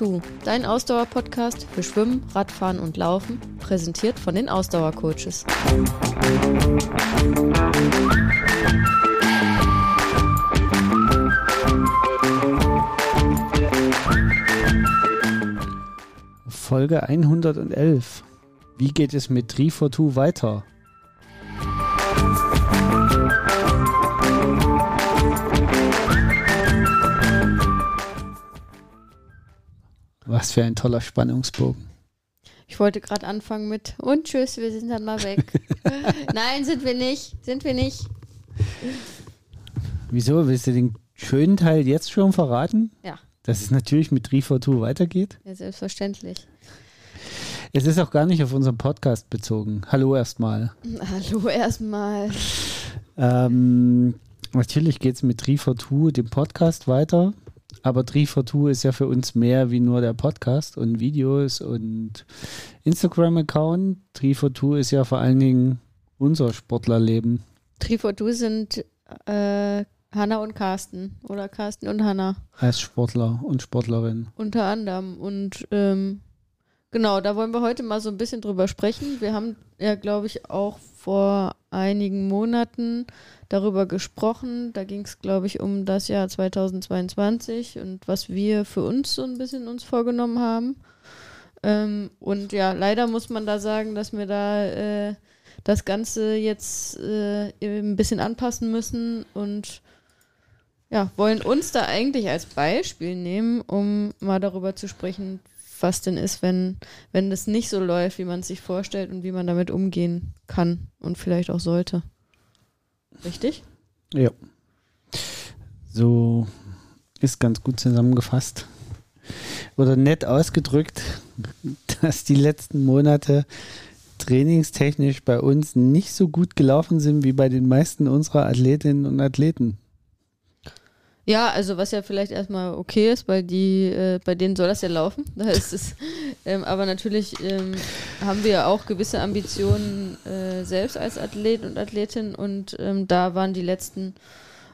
Tri42, dein Ausdauer-Podcast für Schwimmen, Radfahren und Laufen, präsentiert von den Ausdauercoaches. Folge 111. Wie geht es mit Tri42 weiter? Was für ein toller Spannungsbogen. Ich wollte gerade anfangen mit und tschüss, wir sind dann mal weg. Nein, sind wir nicht. Sind wir nicht. Wieso? Willst du den schönen Teil jetzt schon verraten? Ja. Dass es natürlich mit 342 weitergeht? Ja, selbstverständlich. Es ist auch gar nicht auf unseren Podcast bezogen. Hallo erstmal. Hallo erstmal. Ähm, natürlich geht es mit 342, dem Podcast, weiter. Aber 342 ist ja für uns mehr wie nur der Podcast und Videos und Instagram-Account. 342 ist ja vor allen Dingen unser Sportlerleben. 342 sind äh, Hanna und Carsten oder Carsten und Hanna. Als Sportler und Sportlerin. Unter anderem. Und ähm, genau, da wollen wir heute mal so ein bisschen drüber sprechen. Wir haben ja, glaube ich, auch vor einigen Monaten darüber gesprochen. Da ging es, glaube ich, um das Jahr 2022 und was wir für uns so ein bisschen uns vorgenommen haben. Ähm, und ja, leider muss man da sagen, dass wir da äh, das Ganze jetzt äh, ein bisschen anpassen müssen und ja, wollen uns da eigentlich als Beispiel nehmen, um mal darüber zu sprechen, was denn ist, wenn, wenn das nicht so läuft, wie man es sich vorstellt und wie man damit umgehen kann und vielleicht auch sollte. Richtig? Ja. So ist ganz gut zusammengefasst. Oder nett ausgedrückt, dass die letzten Monate trainingstechnisch bei uns nicht so gut gelaufen sind wie bei den meisten unserer Athletinnen und Athleten. Ja, also was ja vielleicht erstmal okay ist, weil die, äh, bei denen soll das ja laufen. Da ist es, ähm, aber natürlich ähm, haben wir ja auch gewisse Ambitionen äh, selbst als Athlet und Athletin und ähm, da waren die letzten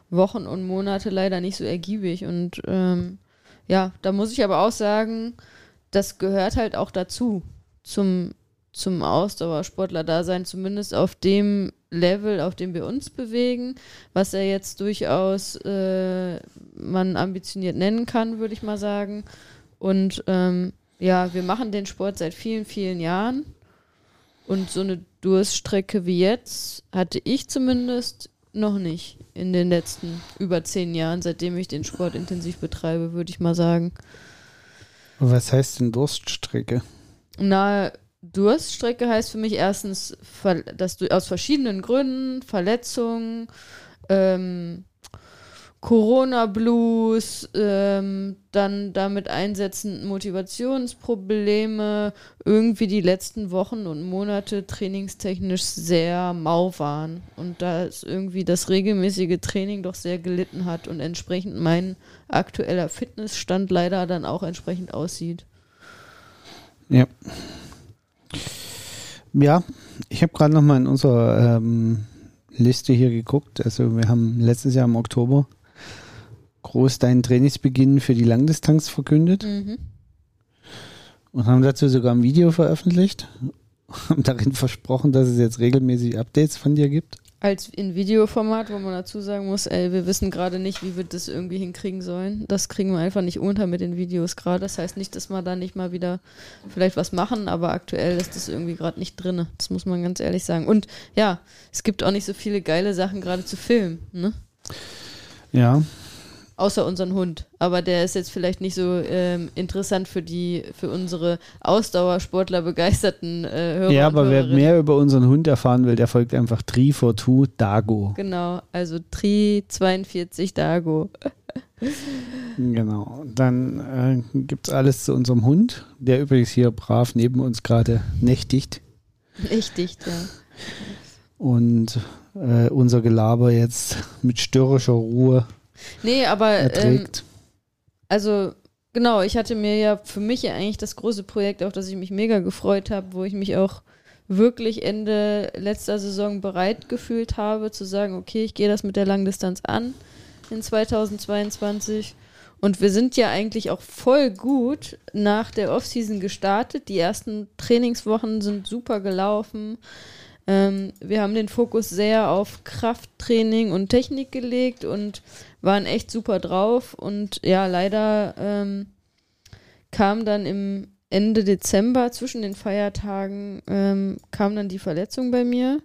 Wochen und Monate leider nicht so ergiebig. Und ähm, ja, da muss ich aber auch sagen, das gehört halt auch dazu, zum, zum Ausdauersportler-Dasein, zumindest auf dem Level, auf dem wir uns bewegen, was er jetzt durchaus äh, man ambitioniert nennen kann, würde ich mal sagen. Und ähm, ja, wir machen den Sport seit vielen, vielen Jahren. Und so eine Durststrecke wie jetzt hatte ich zumindest noch nicht in den letzten über zehn Jahren, seitdem ich den Sport intensiv betreibe, würde ich mal sagen. Was heißt denn Durststrecke? Na, Durststrecke heißt für mich erstens, dass du aus verschiedenen Gründen, Verletzungen, ähm, Corona-Blues, ähm, dann damit einsetzend Motivationsprobleme, irgendwie die letzten Wochen und Monate trainingstechnisch sehr mau waren und da irgendwie das regelmäßige Training doch sehr gelitten hat und entsprechend mein aktueller Fitnessstand leider dann auch entsprechend aussieht. Ja. Ja, ich habe gerade noch mal in unserer ähm, Liste hier geguckt. Also wir haben letztes Jahr im Oktober groß deinen Trainingsbeginn für die Langdistanz verkündet Mhm. und haben dazu sogar ein Video veröffentlicht. Haben darin versprochen, dass es jetzt regelmäßig Updates von dir gibt. Als in Videoformat, wo man dazu sagen muss, ey, wir wissen gerade nicht, wie wir das irgendwie hinkriegen sollen. Das kriegen wir einfach nicht unter mit den Videos gerade. Das heißt nicht, dass wir da nicht mal wieder vielleicht was machen, aber aktuell ist das irgendwie gerade nicht drin. Das muss man ganz ehrlich sagen. Und ja, es gibt auch nicht so viele geile Sachen gerade zu filmen, ne? Ja, Außer unseren Hund. Aber der ist jetzt vielleicht nicht so ähm, interessant für die, für unsere Ausdauersportler begeisterten äh, Hörer. ja, aber wer mehr über unseren Hund erfahren will, der folgt einfach Tri42 Dago. Genau, also Tri 42 Dago. Genau. Dann äh, gibt es alles zu unserem Hund, der übrigens hier brav neben uns gerade nächtigt. Dicht, ja. Und äh, unser Gelaber jetzt mit störrischer Ruhe Nee, aber ähm, also genau, ich hatte mir ja für mich ja eigentlich das große Projekt, auf das ich mich mega gefreut habe, wo ich mich auch wirklich Ende letzter Saison bereit gefühlt habe, zu sagen, okay, ich gehe das mit der Langdistanz an in 2022. Und wir sind ja eigentlich auch voll gut nach der Offseason gestartet. Die ersten Trainingswochen sind super gelaufen. Ähm, wir haben den Fokus sehr auf Krafttraining und Technik gelegt und waren echt super drauf. Und ja, leider ähm, kam dann im Ende Dezember zwischen den Feiertagen ähm, kam dann die Verletzung bei mir,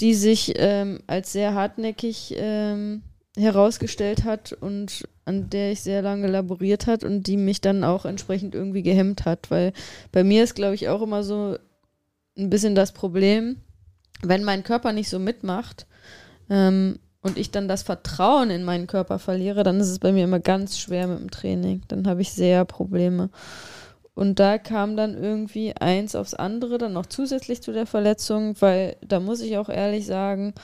die sich ähm, als sehr hartnäckig ähm, herausgestellt hat und an der ich sehr lange laboriert hat und die mich dann auch entsprechend irgendwie gehemmt hat, weil bei mir ist, glaube ich, auch immer so ein bisschen das Problem, wenn mein Körper nicht so mitmacht ähm, und ich dann das Vertrauen in meinen Körper verliere, dann ist es bei mir immer ganz schwer mit dem Training. Dann habe ich sehr Probleme. Und da kam dann irgendwie eins aufs andere, dann noch zusätzlich zu der Verletzung, weil da muss ich auch ehrlich sagen,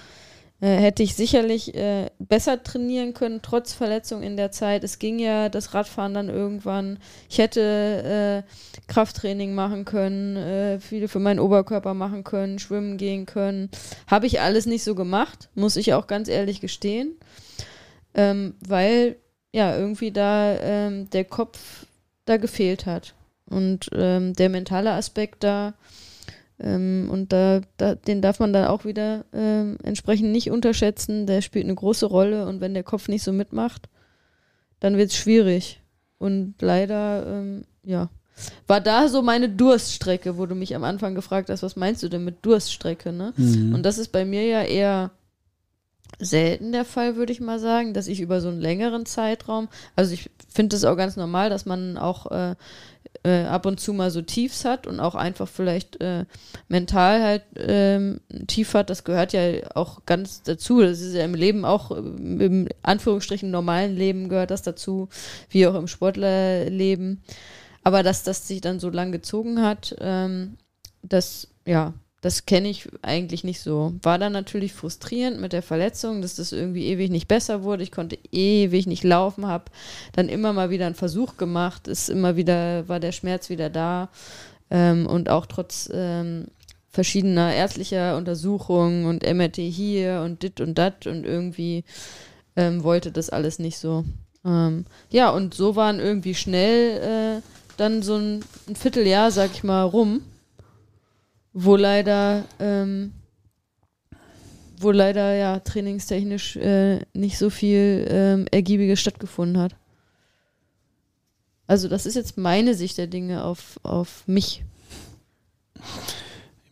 äh, hätte ich sicherlich äh, besser trainieren können, trotz Verletzung in der Zeit. Es ging ja das Radfahren dann irgendwann. Ich hätte äh, Krafttraining machen können, äh, viele für meinen Oberkörper machen können, schwimmen gehen können. Habe ich alles nicht so gemacht, muss ich auch ganz ehrlich gestehen. Ähm, weil ja irgendwie da ähm, der Kopf da gefehlt hat. Und ähm, der mentale Aspekt da ähm, und da, da, den darf man dann auch wieder ähm, entsprechend nicht unterschätzen. Der spielt eine große Rolle und wenn der Kopf nicht so mitmacht, dann wird es schwierig. Und leider, ähm, ja, war da so meine Durststrecke, wo du mich am Anfang gefragt hast, was meinst du denn mit Durststrecke, ne? Mhm. Und das ist bei mir ja eher selten der Fall, würde ich mal sagen, dass ich über so einen längeren Zeitraum, also ich finde es auch ganz normal, dass man auch äh, äh, ab und zu mal so Tiefs hat und auch einfach vielleicht äh, mental halt ähm, tief hat, das gehört ja auch ganz dazu. Das ist ja im Leben auch, äh, im Anführungsstrichen normalen Leben gehört das dazu, wie auch im Sportlerleben. Aber dass das sich dann so lang gezogen hat, ähm, das, ja, das kenne ich eigentlich nicht so. War dann natürlich frustrierend mit der Verletzung, dass das irgendwie ewig nicht besser wurde. Ich konnte ewig nicht laufen, habe dann immer mal wieder einen Versuch gemacht, ist immer wieder, war der Schmerz wieder da. Ähm, und auch trotz ähm, verschiedener ärztlicher Untersuchungen und MRT hier und dit und dat und irgendwie ähm, wollte das alles nicht so. Ähm, ja, und so waren irgendwie schnell äh, dann so ein, ein Vierteljahr, sag ich mal, rum wo leider, ähm, wo leider ja trainingstechnisch äh, nicht so viel ähm, Ergiebiges stattgefunden hat. Also das ist jetzt meine Sicht der Dinge auf, auf mich.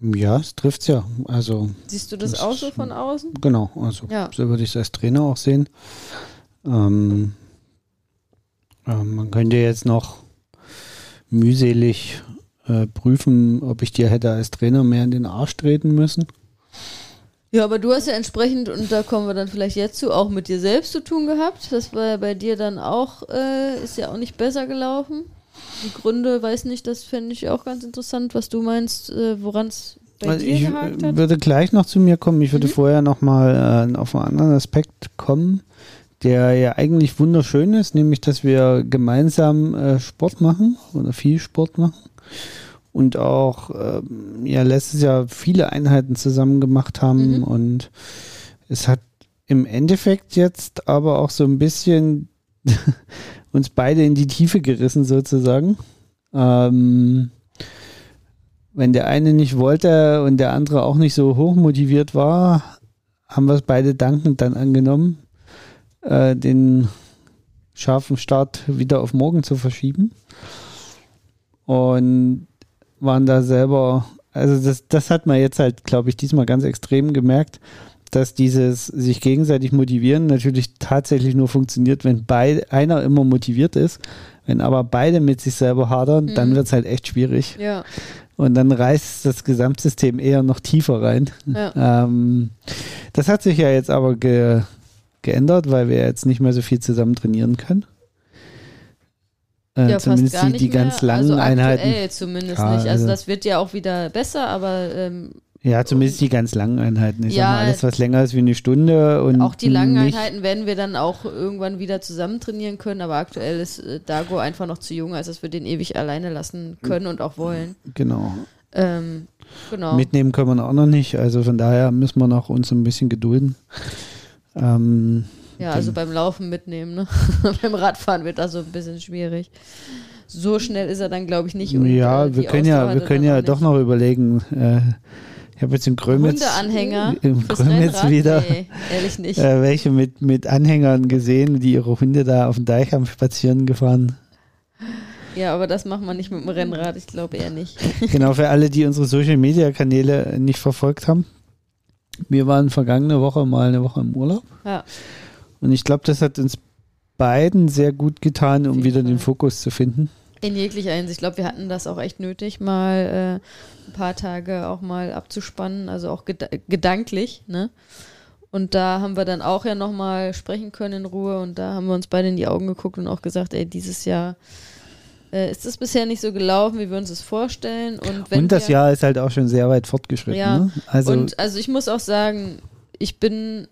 Ja, es trifft es ja. Also, Siehst du das, das auch so von außen? Genau, also ja. so würde ich es als Trainer auch sehen. Ähm, äh, man könnte jetzt noch mühselig äh, prüfen, ob ich dir hätte als Trainer mehr in den Arsch treten müssen. Ja, aber du hast ja entsprechend, und da kommen wir dann vielleicht jetzt zu, auch mit dir selbst zu tun gehabt. Das war ja bei dir dann auch, äh, ist ja auch nicht besser gelaufen. Die Gründe, weiß nicht, das fände ich auch ganz interessant, was du meinst, äh, woran es bei also dir ich gehakt hat. würde gleich noch zu mir kommen. Ich würde mhm. vorher noch mal äh, auf einen anderen Aspekt kommen, der ja eigentlich wunderschön ist, nämlich, dass wir gemeinsam äh, Sport machen oder viel Sport machen und auch ähm, ja letztes Jahr viele Einheiten zusammen gemacht haben mhm. und es hat im Endeffekt jetzt aber auch so ein bisschen uns beide in die Tiefe gerissen sozusagen. Ähm, wenn der eine nicht wollte und der andere auch nicht so hoch motiviert war, haben wir es beide dankend dann angenommen, äh, den scharfen Start wieder auf morgen zu verschieben und waren da selber, also das, das hat man jetzt halt, glaube ich, diesmal ganz extrem gemerkt, dass dieses sich gegenseitig motivieren natürlich tatsächlich nur funktioniert, wenn beid, einer immer motiviert ist. Wenn aber beide mit sich selber hadern, mhm. dann wird es halt echt schwierig. Ja. Und dann reißt das Gesamtsystem eher noch tiefer rein. Ja. Ähm, das hat sich ja jetzt aber ge geändert, weil wir jetzt nicht mehr so viel zusammen trainieren können. Äh, ja, zumindest die, die ganz langen also Einheiten. zumindest ja, nicht. Also, also, das wird ja auch wieder besser, aber ähm, ja, zumindest die ganz langen Einheiten. Ich ja, sag mal, alles, was länger ist wie eine Stunde. Und auch die langen Einheiten werden wir dann auch irgendwann wieder zusammen trainieren können, aber aktuell ist äh, Dago einfach noch zu jung, als dass wir den ewig alleine lassen können und auch wollen. Genau. Ähm, genau. Mitnehmen können wir auch noch nicht, also von daher müssen wir noch uns ein bisschen gedulden. Ähm, Ja, also beim Laufen mitnehmen, ne? beim Radfahren wird das so ein bisschen schwierig. So schnell ist er dann, glaube ich, nicht. Ja, äh, wir können ja, wir können ja doch noch überlegen. Äh, ich habe jetzt im Grömitz, Hundeanhänger im Grömitz wieder nee, ehrlich nicht. Äh, welche mit, mit Anhängern gesehen, die ihre Hunde da auf dem Deich haben spazieren gefahren. Ja, aber das macht man nicht mit dem Rennrad, ich glaube eher nicht. genau, für alle, die unsere Social Media Kanäle nicht verfolgt haben. Wir waren vergangene Woche mal eine Woche im Urlaub. Ja. Und ich glaube, das hat uns beiden sehr gut getan, um wieder den Fokus zu finden. In jeglicher Hinsicht. Ich glaube, wir hatten das auch echt nötig, mal äh, ein paar Tage auch mal abzuspannen, also auch ged gedanklich. Ne? Und da haben wir dann auch ja nochmal sprechen können in Ruhe und da haben wir uns beide in die Augen geguckt und auch gesagt, ey, dieses Jahr äh, ist es bisher nicht so gelaufen, wie wir uns das vorstellen. Und, und das wir, Jahr ist halt auch schon sehr weit fortgeschritten. Ja, ne? also, und also ich muss auch sagen, ich bin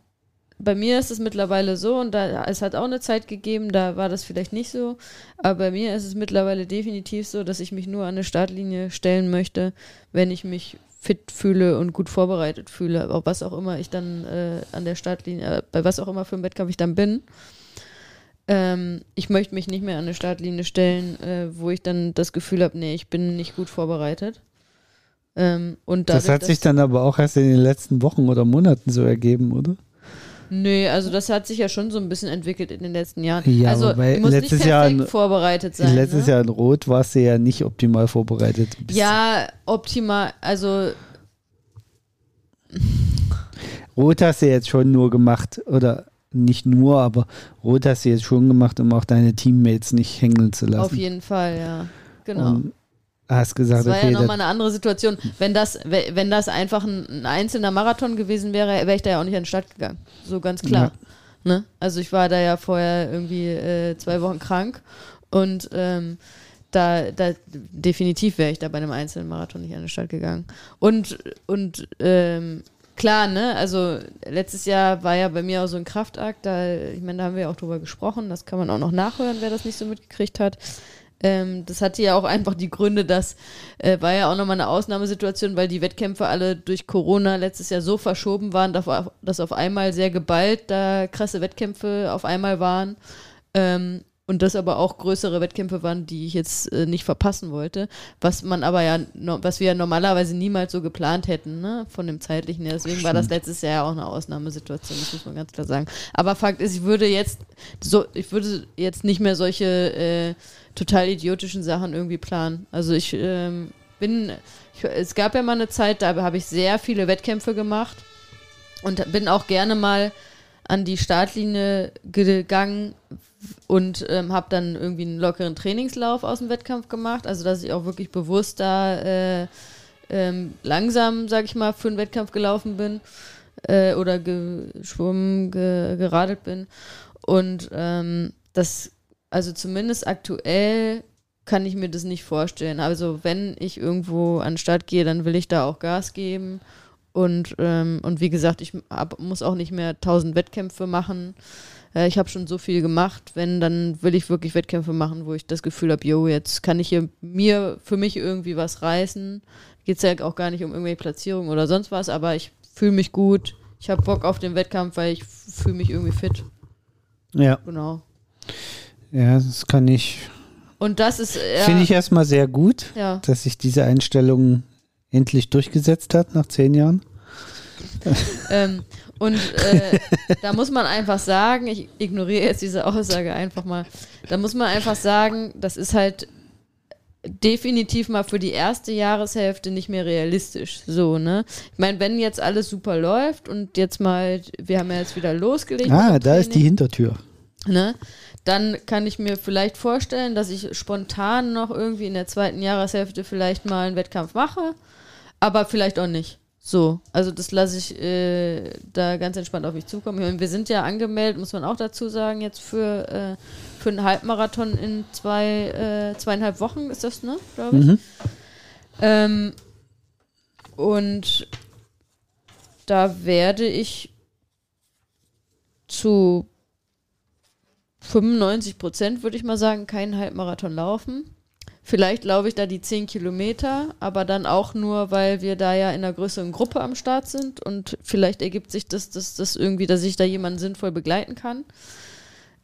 bei mir ist es mittlerweile so, und da, es hat auch eine Zeit gegeben, da war das vielleicht nicht so, aber bei mir ist es mittlerweile definitiv so, dass ich mich nur an eine Startlinie stellen möchte, wenn ich mich fit fühle und gut vorbereitet fühle, auf was auch immer ich dann äh, an der Startlinie, äh, bei was auch immer für einen Wettkampf ich dann bin. Ähm, ich möchte mich nicht mehr an eine Startlinie stellen, äh, wo ich dann das Gefühl habe, nee, ich bin nicht gut vorbereitet. Ähm, und dadurch, das hat sich dann aber auch erst in den letzten Wochen oder Monaten so ergeben, oder? Nö, also das hat sich ja schon so ein bisschen entwickelt in den letzten Jahren. Ja, also du musst letztes nicht Jahr in, vorbereitet sein. Letztes ne? Jahr in Rot warst du ja nicht optimal vorbereitet. Ja, optimal, also Rot hast du jetzt schon nur gemacht, oder nicht nur, aber Rot hast du jetzt schon gemacht, um auch deine Teammates nicht hängen zu lassen. Auf jeden Fall, ja. Genau. Und hast gesagt, das war okay, ja nochmal eine andere Situation. Wenn das, wenn das einfach ein, einzelner Marathon gewesen wäre, wäre ich da ja auch nicht an den Start gegangen. So ganz klar. Ja. Ne? Also ich war da ja vorher irgendwie äh, zwei Wochen krank und ähm, da, da definitiv wäre ich da bei einem einzelnen Marathon nicht an den Start gegangen. Und, und ähm, klar, ne, also letztes Jahr war ja bei mir auch so ein Kraftakt, da, ich meine, da haben wir auch drüber gesprochen, das kann man auch noch nachhören, wer das nicht so mitgekriegt hat. Ähm, das hatte ja auch einfach die Gründe, dass äh, war ja auch nochmal eine Ausnahmesituation, weil die Wettkämpfe alle durch Corona letztes Jahr so verschoben waren, dass auf einmal sehr geballt da krasse Wettkämpfe auf einmal waren. Ähm, und das aber auch größere Wettkämpfe waren, die ich jetzt äh, nicht verpassen wollte, was man aber ja, no, was wir ja normalerweise niemals so geplant hätten, ne, von dem zeitlichen her. Deswegen Stimmt. war das letztes Jahr ja auch eine Ausnahmesituation, das muss man ganz klar sagen. Aber Fakt ist, ich würde jetzt so, ich würde jetzt nicht mehr solche äh, total idiotischen Sachen irgendwie planen. Also ich ähm, bin, ich, es gab ja mal eine Zeit, da habe ich sehr viele Wettkämpfe gemacht und bin auch gerne mal an die Startlinie gegangen und ähm, habe dann irgendwie einen lockeren Trainingslauf aus dem Wettkampf gemacht. Also dass ich auch wirklich bewusst da äh, ähm, langsam, sag ich mal, für einen Wettkampf gelaufen bin äh, oder geschwommen, ge geradelt bin. Und ähm, das also zumindest aktuell kann ich mir das nicht vorstellen. Also wenn ich irgendwo an den Start gehe, dann will ich da auch Gas geben. Und, ähm, und wie gesagt, ich hab, muss auch nicht mehr tausend Wettkämpfe machen. Äh, ich habe schon so viel gemacht. Wenn, dann will ich wirklich Wettkämpfe machen, wo ich das Gefühl habe, yo, jetzt kann ich hier mir für mich irgendwie was reißen. Geht es ja auch gar nicht um irgendwelche Platzierungen oder sonst was, aber ich fühle mich gut. Ich habe Bock auf den Wettkampf, weil ich fühle mich irgendwie fit. Ja. Genau. Ja, das kann ich. Und das ist. Ja, Finde ich erstmal sehr gut, ja. dass sich diese Einstellung endlich durchgesetzt hat nach zehn Jahren. ähm, und äh, da muss man einfach sagen, ich ignoriere jetzt diese Aussage einfach mal, da muss man einfach sagen, das ist halt definitiv mal für die erste Jahreshälfte nicht mehr realistisch. So, ne? Ich meine, wenn jetzt alles super läuft und jetzt mal, wir haben ja jetzt wieder losgelegt. Ah, da ist die Hintertür. Ne? dann kann ich mir vielleicht vorstellen, dass ich spontan noch irgendwie in der zweiten Jahreshälfte vielleicht mal einen Wettkampf mache, aber vielleicht auch nicht. So, also das lasse ich äh, da ganz entspannt auf mich zukommen. Meine, wir sind ja angemeldet, muss man auch dazu sagen, jetzt für, äh, für einen Halbmarathon in zwei, äh, zweieinhalb Wochen ist das, ne, glaube ich. Mhm. Ähm, und da werde ich zu 95 Prozent, würde ich mal sagen, keinen Halbmarathon laufen. Vielleicht laufe ich da die 10 Kilometer, aber dann auch nur, weil wir da ja in einer größeren Gruppe am Start sind und vielleicht ergibt sich das, das, das irgendwie, dass ich da jemanden sinnvoll begleiten kann.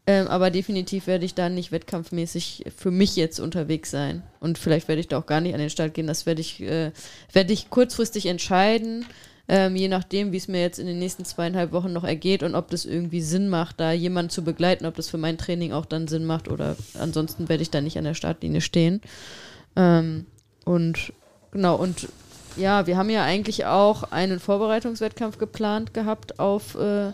Ähm, aber definitiv werde ich da nicht wettkampfmäßig für mich jetzt unterwegs sein. Und vielleicht werde ich da auch gar nicht an den Start gehen. Das werde ich, äh, werde ich kurzfristig entscheiden, ähm, je nachdem, wie es mir jetzt in den nächsten zweieinhalb Wochen noch ergeht und ob das irgendwie Sinn macht, da jemanden zu begleiten, ob das für mein Training auch dann Sinn macht oder ansonsten werde ich da nicht an der Startlinie stehen. Ähm, und genau, und ja, wir haben ja eigentlich auch einen Vorbereitungswettkampf geplant gehabt auf äh,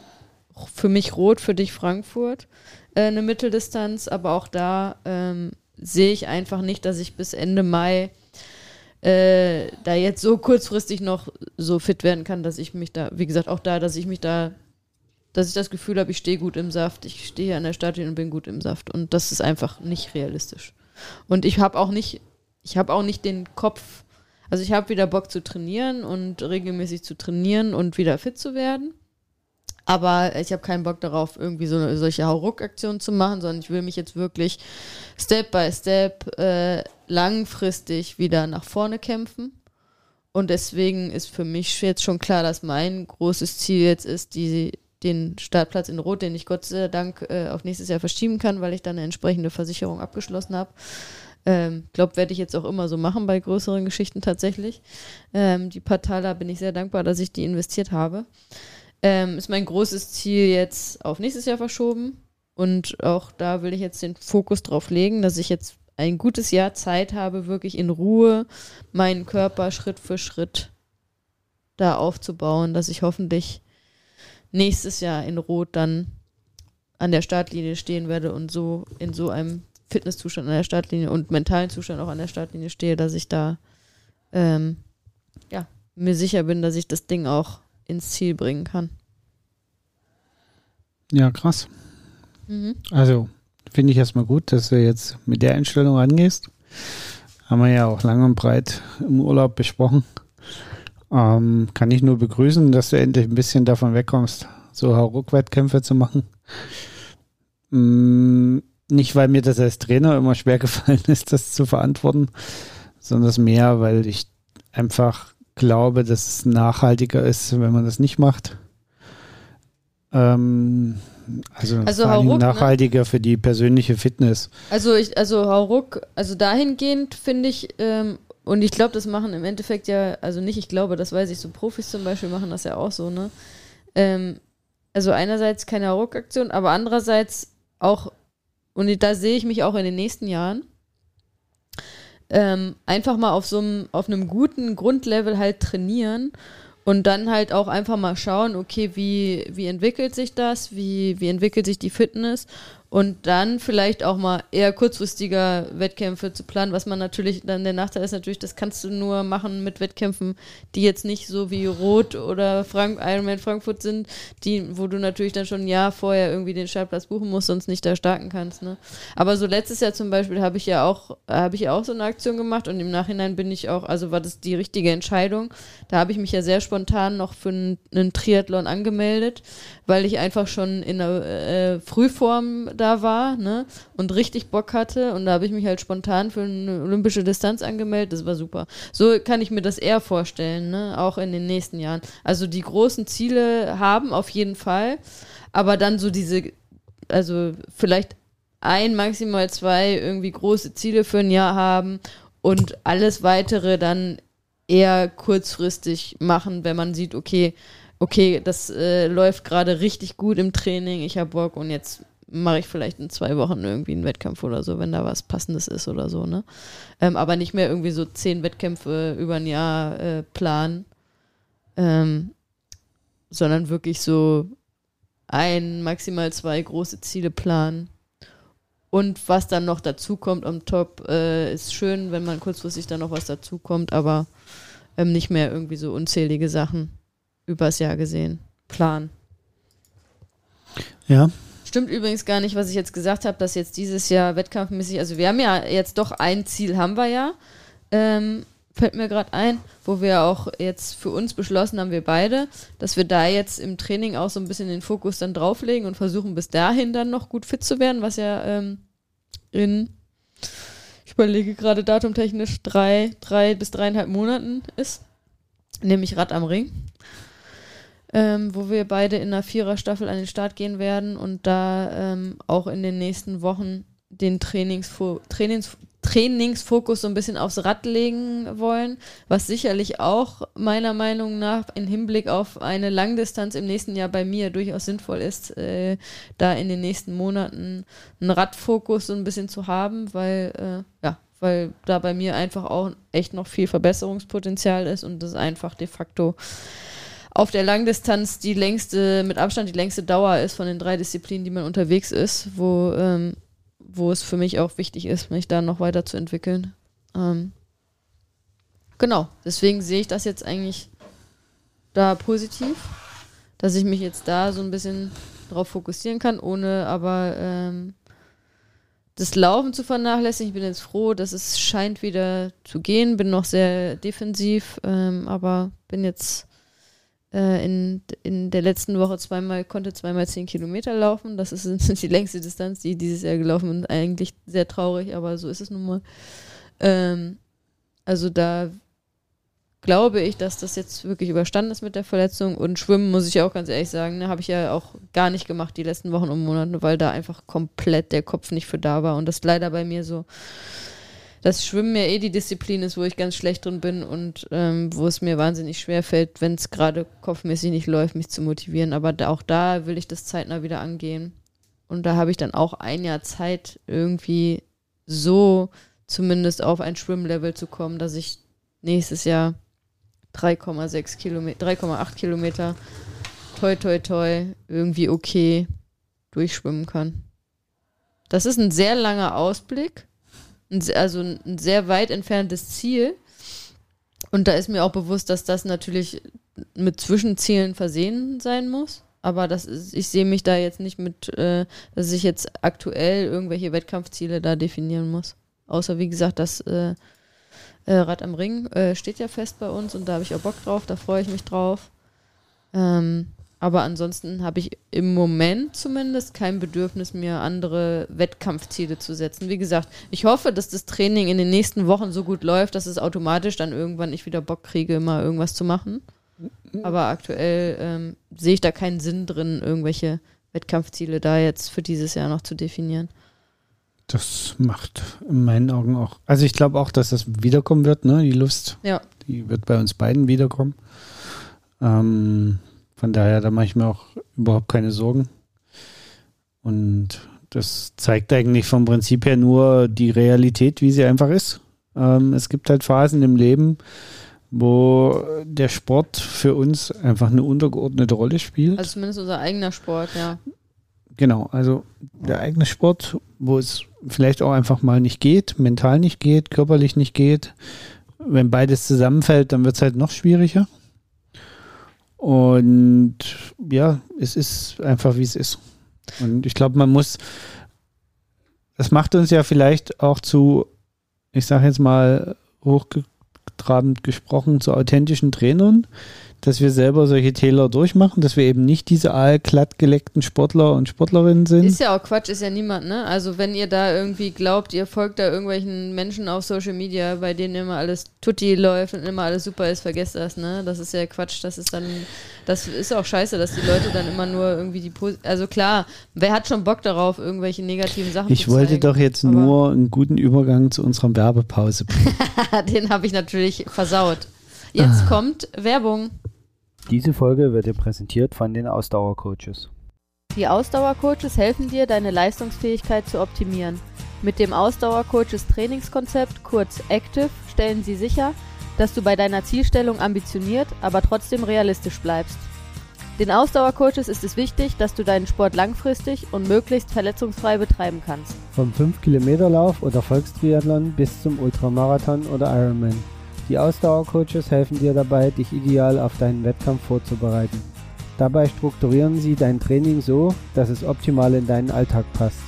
für mich Rot, für dich Frankfurt, äh, eine Mitteldistanz, aber auch da ähm, sehe ich einfach nicht, dass ich bis Ende Mai äh, da jetzt so kurzfristig noch so fit werden kann, dass ich mich da, wie gesagt, auch da, dass ich mich da, dass ich das Gefühl habe, ich stehe gut im Saft, ich stehe hier an der Statue und bin gut im Saft. Und das ist einfach nicht realistisch. Und ich habe auch nicht, ich habe auch nicht den Kopf, also ich habe wieder Bock zu trainieren und regelmäßig zu trainieren und wieder fit zu werden. Aber ich habe keinen Bock darauf, irgendwie so eine, solche Hauruck-Aktionen zu machen, sondern ich will mich jetzt wirklich Step by Step äh, langfristig wieder nach vorne kämpfen. Und deswegen ist für mich jetzt schon klar, dass mein großes Ziel jetzt ist, die, den Startplatz in Rot, den ich Gott sei Dank äh, auf nächstes Jahr verschieben kann, weil ich dann eine entsprechende Versicherung abgeschlossen habe. Ähm, glaube, werde ich jetzt auch immer so machen bei größeren Geschichten tatsächlich. Ähm, die Partala bin ich sehr dankbar, dass ich die investiert habe. Ähm, ist mein großes Ziel jetzt auf nächstes Jahr verschoben. Und auch da will ich jetzt den Fokus drauf legen, dass ich jetzt ein gutes Jahr Zeit habe, wirklich in Ruhe meinen Körper Schritt für Schritt da aufzubauen, dass ich hoffentlich nächstes Jahr in Rot dann an der Startlinie stehen werde und so in so einem Fitnesszustand an der Startlinie und mentalen Zustand auch an der Startlinie stehe, dass ich da ähm, ja, mir sicher bin, dass ich das Ding auch ins Ziel bringen kann. Ja, krass. Mhm. Also finde ich erstmal gut, dass du jetzt mit der Einstellung angehst. Haben wir ja auch lang und breit im Urlaub besprochen. Ähm, kann ich nur begrüßen, dass du endlich ein bisschen davon wegkommst, so Hauruck-Wettkämpfe zu machen. Mm, nicht, weil mir das als Trainer immer schwer gefallen ist, das zu verantworten, sondern mehr, weil ich einfach glaube, dass es nachhaltiger ist, wenn man das nicht macht. Ähm, also, also Hauruck, ne? nachhaltiger ne? für die persönliche Fitness. Also ich, also Hauruck, also dahingehend finde ich, ähm, und ich glaube, das machen im Endeffekt ja, also nicht, ich glaube, das weiß ich, so Profis zum Beispiel machen das ja auch so, ne? Ähm, also einerseits keine Hauruck-Aktion, aber andererseits auch, und da sehe ich mich auch in den nächsten Jahren, ähm, einfach mal auf so einem, auf einem guten Grundlevel halt trainieren und dann halt auch einfach mal schauen, okay, wie, wie entwickelt sich das, wie, wie entwickelt sich die Fitness und dann vielleicht auch mal eher kurzfristiger Wettkämpfe zu planen, was man natürlich, dann der Nachteil ist natürlich, das kannst du nur machen mit Wettkämpfen, die jetzt nicht so wie Rot oder Frank Ironman Frankfurt sind, die, wo du natürlich dann schon ein Jahr vorher irgendwie den Startplatz buchen musst, sonst nicht da starten kannst. Ne? Aber so letztes Jahr zum Beispiel habe ich ja auch, habe ich ja auch so eine Aktion gemacht und im Nachhinein bin ich auch, also war das die richtige Entscheidung. Da habe ich mich ja sehr spontan noch für einen, Triathlon angemeldet, weil ich einfach schon in der äh, Frühform da war ne, und richtig Bock hatte. Und da habe ich mich halt spontan für eine olympische Distanz angemeldet. Das war super. So kann ich mir das eher vorstellen, ne, auch in den nächsten Jahren. Also die großen Ziele haben auf jeden Fall, aber dann so diese, also vielleicht ein, maximal zwei irgendwie große Ziele für ein Jahr haben und alles weitere dann eher kurzfristig machen, wenn man sieht, okay, okay, das äh, läuft gerade richtig gut im Training, ich habe Bock und jetzt mache ich vielleicht in zwei Wochen irgendwie einen Wettkampf oder so, wenn da was Passendes ist oder so, ne? Ähm, aber nicht mehr irgendwie so zehn Wettkämpfe über ein Jahr äh, planen, ähm, sondern wirklich so ein, maximal zwei große Ziele planen. Und was dann noch dazu kommt am Top, äh, ist schön, wenn man kurzfristig dann noch was dazu kommt, aber ähm, nicht mehr irgendwie so unzählige Sachen übers Jahr gesehen. Plan. Ja. Stimmt übrigens gar nicht, was ich jetzt gesagt habe, dass jetzt dieses Jahr wettkampfmäßig, also wir haben ja jetzt doch ein Ziel, haben wir ja. Ähm, fällt mir gerade ein, wo wir auch jetzt für uns beschlossen haben, wir beide, dass wir da jetzt im Training auch so ein bisschen den Fokus dann drauflegen und versuchen bis dahin dann noch gut fit zu werden, was ja ähm, in überlege gerade datumtechnisch, drei, drei bis dreieinhalb Monaten ist. Nämlich Rad am Ring. Ähm, wo wir beide in einer Viererstaffel an den Start gehen werden und da ähm, auch in den nächsten Wochen den Trainingsfo Trainings Trainingsfokus so ein bisschen aufs Rad legen wollen, was sicherlich auch meiner Meinung nach im Hinblick auf eine Langdistanz im nächsten Jahr bei mir durchaus sinnvoll ist, äh, da in den nächsten Monaten einen Radfokus so ein bisschen zu haben, weil äh, ja, weil da bei mir einfach auch echt noch viel Verbesserungspotenzial ist und das einfach de facto auf der Langdistanz die längste, mit Abstand die längste Dauer ist von den drei Disziplinen, die man unterwegs ist, wo ähm, wo es für mich auch wichtig ist, mich da noch weiterzuentwickeln. Ähm, genau, deswegen sehe ich das jetzt eigentlich da positiv, dass ich mich jetzt da so ein bisschen drauf fokussieren kann, ohne aber ähm, das Laufen zu vernachlässigen. Ich bin jetzt froh, dass es scheint wieder zu gehen. Bin noch sehr defensiv, ähm, aber bin jetzt äh, in, in der letzten Woche zweimal, konnte zweimal zehn Kilometer laufen. Das ist, die längste Distanz, die dieses Jahr gelaufen ist. Eigentlich sehr traurig, aber so ist es nun mal. Ähm, also da glaube ich, dass das jetzt wirklich überstanden ist mit der Verletzung. Und Schwimmen, muss ich ja auch ganz ehrlich sagen, ne, habe ich ja auch gar nicht gemacht die letzten Wochen und Monate, weil da einfach komplett der Kopf nicht für da war. Und das leider bei mir so dass Schwimmen ja eh die Disziplin ist, wo ich ganz schlecht drin bin und ähm, wo es mir wahnsinnig schwer fällt, wenn es gerade kopfmäßig nicht läuft, mich zu motivieren. Aber da, auch da will ich das zeitnah wieder angehen. Und da habe ich dann auch ein Jahr Zeit, irgendwie so zumindest auf ein Schwimmlevel zu kommen, dass ich nächstes Jahr 3,6 Kilometer, 3,8 Kilometer toi toi toi irgendwie okay durchschwimmen kann. Das ist ein sehr langer Ausblick also ein sehr weit entferntes Ziel. Und da ist mir auch bewusst, dass das natürlich mit Zwischenzielen versehen sein muss. Aber das ist, ich sehe mich da jetzt nicht mit, äh, dass ich jetzt aktuell irgendwelche Wettkampfziele da definieren muss. Außer wie gesagt, das äh, äh, Rad am Ring äh, steht ja fest bei uns und da habe ich auch Bock drauf, da freue ich mich drauf. Ähm, aber ansonsten habe ich im Moment zumindest kein Bedürfnis, mir andere Wettkampfziele zu setzen. Wie gesagt, ich hoffe, dass das Training in den nächsten Wochen so gut läuft, dass es automatisch dann irgendwann ich wieder Bock kriege, mal irgendwas zu machen. Aber aktuell ähm, sehe ich da keinen Sinn drin, irgendwelche Wettkampfziele da jetzt für dieses Jahr noch zu definieren. Das macht in meinen Augen auch. Also ich glaube auch, dass das wiederkommen wird, ne? Die Lust. Ja. Die wird bei uns beiden wiederkommen. Ähm, von daher, da mache ich mir auch überhaupt keine Sorgen. Und das zeigt eigentlich vom Prinzip her nur die Realität, wie sie einfach ist. Ähm, es gibt halt Phasen im Leben, wo der Sport für uns einfach eine untergeordnete Rolle spielt. Also zumindest unser eigener Sport, ja. Genau, also der eigene Sport, wo es vielleicht auch einfach mal nicht geht, mental nicht geht, körperlich nicht geht. Wenn beides zusammenfällt, dann wird es halt noch schwieriger. Und ja, es ist einfach, wie es ist. Und ich glaube, man muss, das macht uns ja vielleicht auch zu, ich sage jetzt mal hochgetrabend gesprochen, zu authentischen Trainern, dass wir selber solche Täler durchmachen, dass wir eben nicht diese allglatt geleckten Sportler und Sportlerinnen sind. Ist ja auch Quatsch, ist ja niemand, ne? Also wenn ihr da irgendwie glaubt, ihr folgt da irgendwelchen Menschen auf Social Media, bei denen immer alles tutti läuft und immer alles super ist, vergesst das, ne? Das ist ja Quatsch, das ist dann, das ist auch scheiße, dass die Leute dann immer nur irgendwie die, Pos also klar, wer hat schon Bock darauf, irgendwelche negativen Sachen ich zu zeigen? Ich wollte doch jetzt nur einen guten Übergang zu unserer Werbepause bringen. Den habe ich natürlich versaut. Jetzt ah. kommt Werbung. Diese Folge wird dir präsentiert von den Ausdauercoaches. Die Ausdauercoaches helfen dir, deine Leistungsfähigkeit zu optimieren. Mit dem Ausdauercoaches Trainingskonzept, kurz Active, stellen sie sicher, dass du bei deiner Zielstellung ambitioniert, aber trotzdem realistisch bleibst. Den Ausdauercoaches ist es wichtig, dass du deinen Sport langfristig und möglichst verletzungsfrei betreiben kannst. Vom 5-Kilometer-Lauf oder Volkstriathlon bis zum Ultramarathon oder Ironman. Die Ausdauercoaches helfen dir dabei, dich ideal auf deinen Wettkampf vorzubereiten. Dabei strukturieren sie dein Training so, dass es optimal in deinen Alltag passt.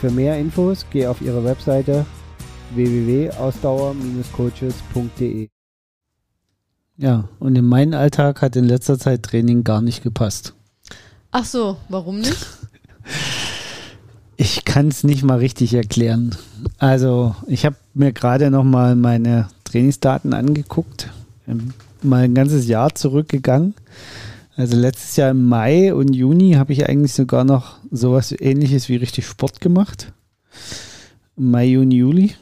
Für mehr Infos geh auf ihre Webseite www.ausdauer-coaches.de. Ja, und in meinen Alltag hat in letzter Zeit Training gar nicht gepasst. Ach so, warum nicht? Ich kann es nicht mal richtig erklären. Also, ich habe mir gerade noch mal meine Trainingsdaten angeguckt, ähm, mal ein ganzes Jahr zurückgegangen. Also letztes Jahr im Mai und Juni habe ich eigentlich sogar noch sowas ähnliches wie richtig Sport gemacht. Mai, Juni, Juli.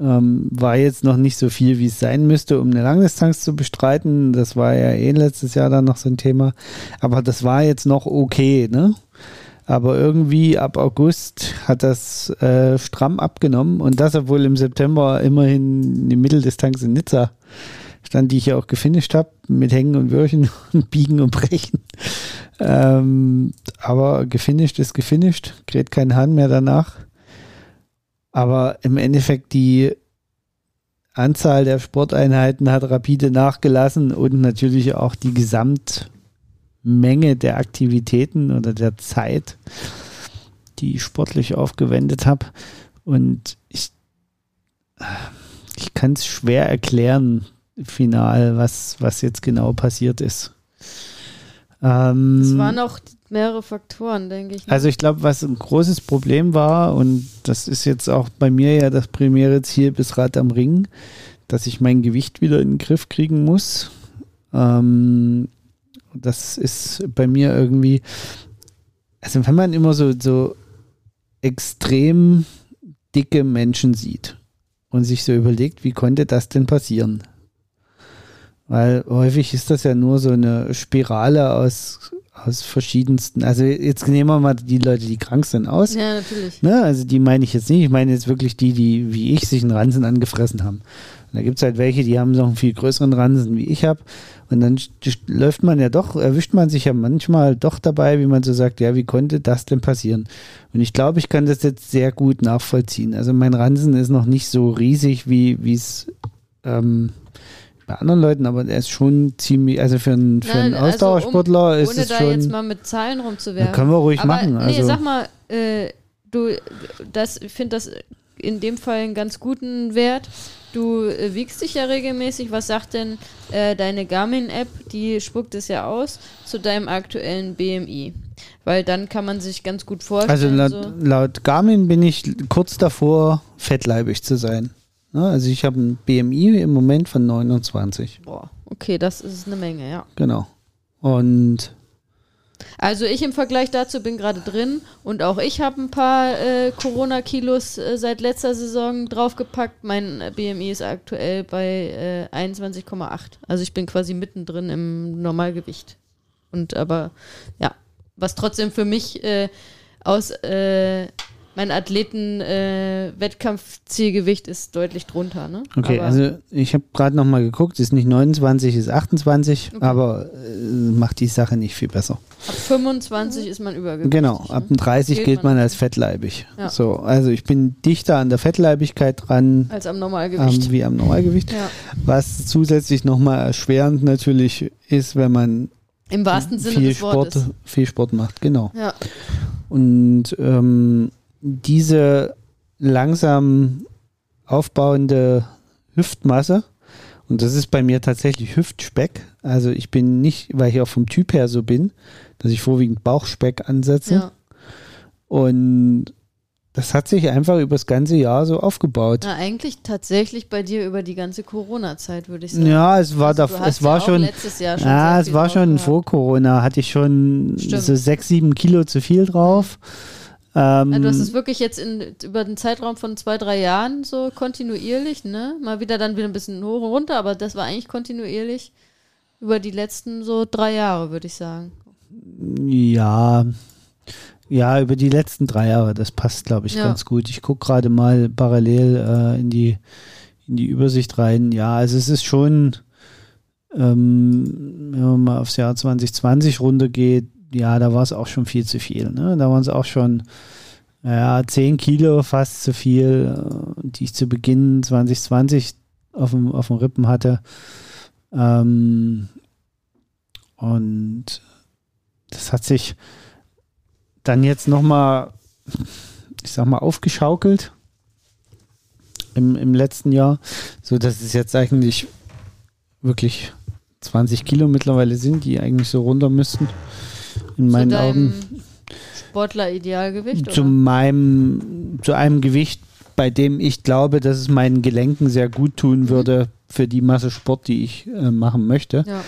Ähm, war jetzt noch nicht so viel, wie es sein müsste, um eine Langdistanz zu bestreiten. Das war ja eh letztes Jahr dann noch so ein Thema. Aber das war jetzt noch okay, ne? Aber irgendwie ab August hat das äh, stramm abgenommen und das, obwohl im September immerhin die Mitteldistanz in Nizza stand, die ich ja auch gefinisht habe, mit Hängen und Würchen und Biegen und Brechen. Ähm, aber gefinisht ist gefinisht, kräht kein Hahn mehr danach. Aber im Endeffekt die Anzahl der Sporteinheiten hat rapide nachgelassen und natürlich auch die Gesamt Menge der Aktivitäten oder der Zeit, die ich sportlich aufgewendet habe. Und ich, ich kann es schwer erklären, final, was, was jetzt genau passiert ist. Ähm, es waren auch mehrere Faktoren, denke ich. Ne? Also ich glaube, was ein großes Problem war, und das ist jetzt auch bei mir ja das primäre Ziel bis Rad am Ring, dass ich mein Gewicht wieder in den Griff kriegen muss. Ähm, das ist bei mir irgendwie, also wenn man immer so, so extrem dicke Menschen sieht und sich so überlegt, wie konnte das denn passieren? Weil häufig ist das ja nur so eine Spirale aus, aus verschiedensten. Also jetzt nehmen wir mal die Leute, die krank sind, aus. Ja, natürlich. Ne? Also die meine ich jetzt nicht. Ich meine jetzt wirklich die, die wie ich sich einen Ransen angefressen haben. Und da gibt es halt welche, die haben noch einen viel größeren Ransen, wie ich habe. Und dann läuft man ja doch, erwischt man sich ja manchmal doch dabei, wie man so sagt, ja, wie konnte das denn passieren? Und ich glaube, ich kann das jetzt sehr gut nachvollziehen. Also mein Ransen ist noch nicht so riesig, wie es ähm, bei anderen Leuten, aber er ist schon ziemlich, also für einen, für einen also Ausdauersportler also um, ist es schon... Ohne da jetzt mal mit Zahlen rumzuwerfen. Können wir ruhig aber, machen. Also. Nee, sag mal, äh, du, das, ich finde das in dem Fall einen ganz guten Wert. Du äh, wiegst dich ja regelmäßig. Was sagt denn äh, deine Garmin-App? Die spuckt es ja aus zu deinem aktuellen BMI. Weil dann kann man sich ganz gut vorstellen. Also laut, so. laut Garmin bin ich kurz davor, fettleibig zu sein. Ja, ne, also ich habe ein BMI im Moment von 29. Boah, okay, das ist eine Menge, ja. Genau. Und also ich im Vergleich dazu bin gerade drin und auch ich habe ein paar äh, Corona-Kilos äh, seit letzter Saison draufgepackt. Mein äh, BMI ist aktuell bei 21,8. Äh, also ich bin quasi mittendrin im Normalgewicht. Und aber ja, was trotzdem für mich äh, aus äh, mein Athleten-Wettkampfzielgewicht äh, ist deutlich drunter. Ne? Okay, aber also ich habe gerade nochmal geguckt, ist nicht 29, ist 28, okay. aber äh, macht die Sache nicht viel besser. Ab 25 ist man übergewichtig. Genau, ab 30 ne? gilt man, man als fettleibig. Ja. So, also ich bin dichter an der Fettleibigkeit dran. Als am Normalgewicht. Ähm, wie am Normalgewicht. Ja. Was zusätzlich nochmal erschwerend natürlich ist, wenn man im wahrsten Sinne viel des Sport, Wortes. viel Sport macht, genau. Ja. Und ähm, diese langsam aufbauende Hüftmasse, und das ist bei mir tatsächlich Hüftspeck, also ich bin nicht, weil ich auch vom Typ her so bin, dass ich vorwiegend Bauchspeck ansetze. Ja. Und das hat sich einfach über das ganze Jahr so aufgebaut. Na, eigentlich tatsächlich bei dir über die ganze Corona-Zeit, würde ich sagen. Ja, es war, also, da, es war ja schon. Letztes Jahr schon ja, es war schon vor Corona, hatte ich schon Stimmt. so sechs, sieben Kilo zu viel drauf. Mhm ähm, ja, du hast es wirklich jetzt in, über den Zeitraum von zwei, drei Jahren so kontinuierlich, ne? Mal wieder dann wieder ein bisschen hoch und runter, aber das war eigentlich kontinuierlich über die letzten so drei Jahre, würde ich sagen. Ja, ja, über die letzten drei Jahre, das passt, glaube ich, ja. ganz gut. Ich gucke gerade mal parallel äh, in, die, in die Übersicht rein. Ja, also es ist schon, ähm, wenn man mal aufs Jahr 2020 runtergeht, ja, da war es auch schon viel zu viel. Ne? Da waren es auch schon ja, 10 Kilo fast zu viel, äh, die ich zu Beginn 2020 auf dem, auf dem Rippen hatte. Ähm, und das hat sich dann jetzt nochmal, ich sag mal, aufgeschaukelt im, im letzten Jahr, so dass es jetzt eigentlich wirklich 20 Kilo mittlerweile sind, die eigentlich so runter müssten in meinen Augen. Sportler-Idealgewicht? Zu meinem, zu einem Gewicht, bei dem ich glaube, dass es meinen Gelenken sehr gut tun Mhm. würde für die Masse Sport, die ich äh, machen möchte. Ja.